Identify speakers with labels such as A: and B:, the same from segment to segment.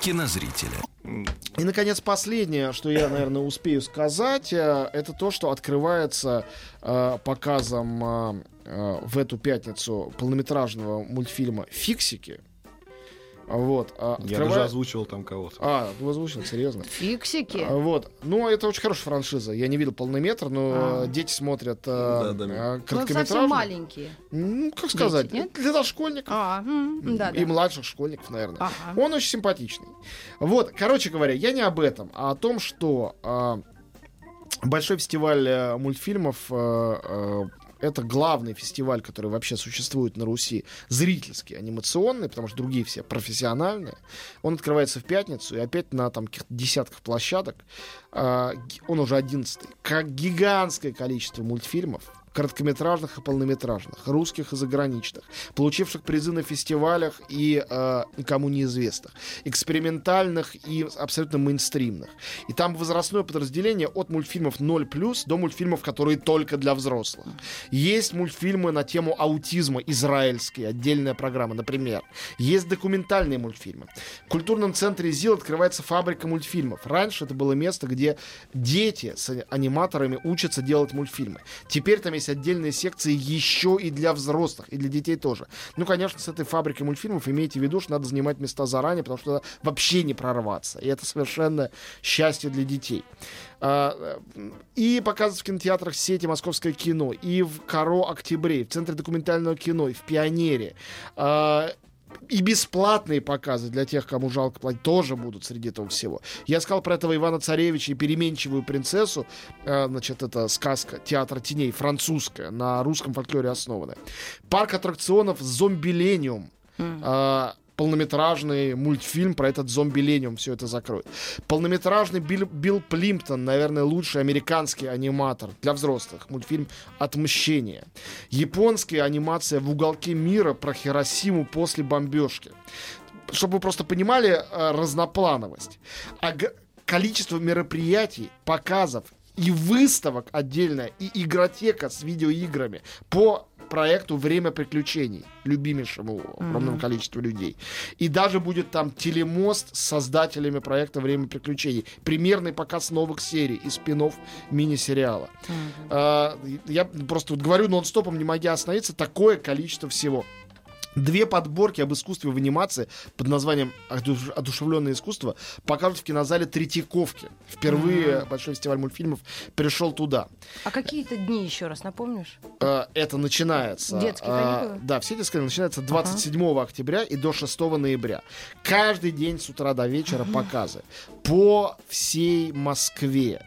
A: кинозрителя.
B: И, наконец, последнее, что я, наверное, успею сказать, э, это то, что открывается э, показом э, э, в эту пятницу полнометражного мультфильма «Фиксики». Вот. а
C: Я
B: открывает-
C: даже озвучивал там кого-то.
B: А, ты озвучил, серьезно.
D: Фиксики.
B: А, Вот. Ну, это очень хорошая франшиза. Я не видел полный метр, но
D: А.
B: дети смотрят
C: Да, да.
B: э,
D: Ну, маленькие.
B: Ну, как сказать,
D: нет?
B: для дошкольников.
D: А, да,
B: и
D: да.
B: младших школьников, наверное.
D: Ага.
B: Он очень симпатичный. Вот, короче говоря, я не об этом, а о том, что а, большой фестиваль э, мультфильмов э, э, это главный фестиваль, который вообще существует на Руси, зрительский, анимационный, потому что другие все профессиональные. Он открывается в пятницу, и опять на там каких-то десятках площадок. Ги- он уже одиннадцатый. Как гигантское количество мультфильмов, короткометражных и полнометражных, русских и заграничных, получивших призы на фестивалях и э, никому неизвестных, экспериментальных и абсолютно мейнстримных. И там возрастное подразделение от мультфильмов 0+, до мультфильмов, которые только для взрослых. Есть мультфильмы на тему аутизма израильские, отдельная программа, например. Есть документальные мультфильмы. В культурном центре ЗИЛ открывается фабрика мультфильмов. Раньше это было место, где дети с аниматорами учатся делать мультфильмы. Теперь там есть отдельные секции еще и для взрослых, и для детей тоже. Ну, конечно, с этой фабрикой мультфильмов имейте в виду, что надо занимать места заранее, потому что вообще не прорваться. И это совершенно счастье для детей. А, э, И показывают в кинотеатрах сети «Московское кино», и в «Каро Октябре», в Центре документального кино, и в «Пионере». И бесплатные показы для тех, кому жалко платить, тоже будут среди этого всего. Я сказал про этого Ивана Царевича и переменчивую принцессу. Э, Значит, это сказка театра теней, французская, на русском фольклоре основанная. Парк аттракционов «Зомбилениум». А, полнометражный мультфильм про этот зомби-лениум все это закроет. Полнометражный Билл, Билл Плимптон, наверное, лучший американский аниматор для взрослых. Мультфильм «Отмщение». Японская анимация «В уголке мира» про Хиросиму после бомбежки. Чтобы вы просто понимали э, разноплановость. А количество мероприятий, показов и выставок отдельно, и игротека с видеоиграми по проекту «Время приключений», любимейшему огромному количеству людей. И даже будет там телемост с создателями проекта «Время приключений». Примерный показ новых серий и спин мини-сериала. А, Я просто вот говорю нон-стопом, не могя остановиться, такое количество всего. Две подборки об искусстве в анимации под названием «Одуш- «Одушевленное искусство» покажут в кинозале Третьяковки. Впервые Большой фестиваль мультфильмов пришел туда.
D: А какие-то дни еще раз напомнишь?
B: Э, Это начинается...
D: Детские
B: э,
D: каникулы?
B: Да, все детские начинаются 27 октября и до 6 ноября. Каждый день с утра до вечера показы. По всей Москве.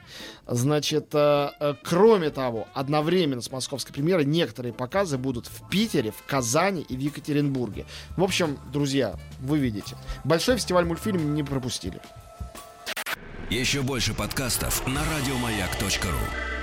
B: Значит, э, э, кроме того, одновременно с московской премьерой некоторые показы будут в Питере, в Казани и в Екатеринбурге. В общем, друзья, вы видите. Большой фестиваль мультфильм не пропустили.
A: Еще больше подкастов на радиомаяк.ру.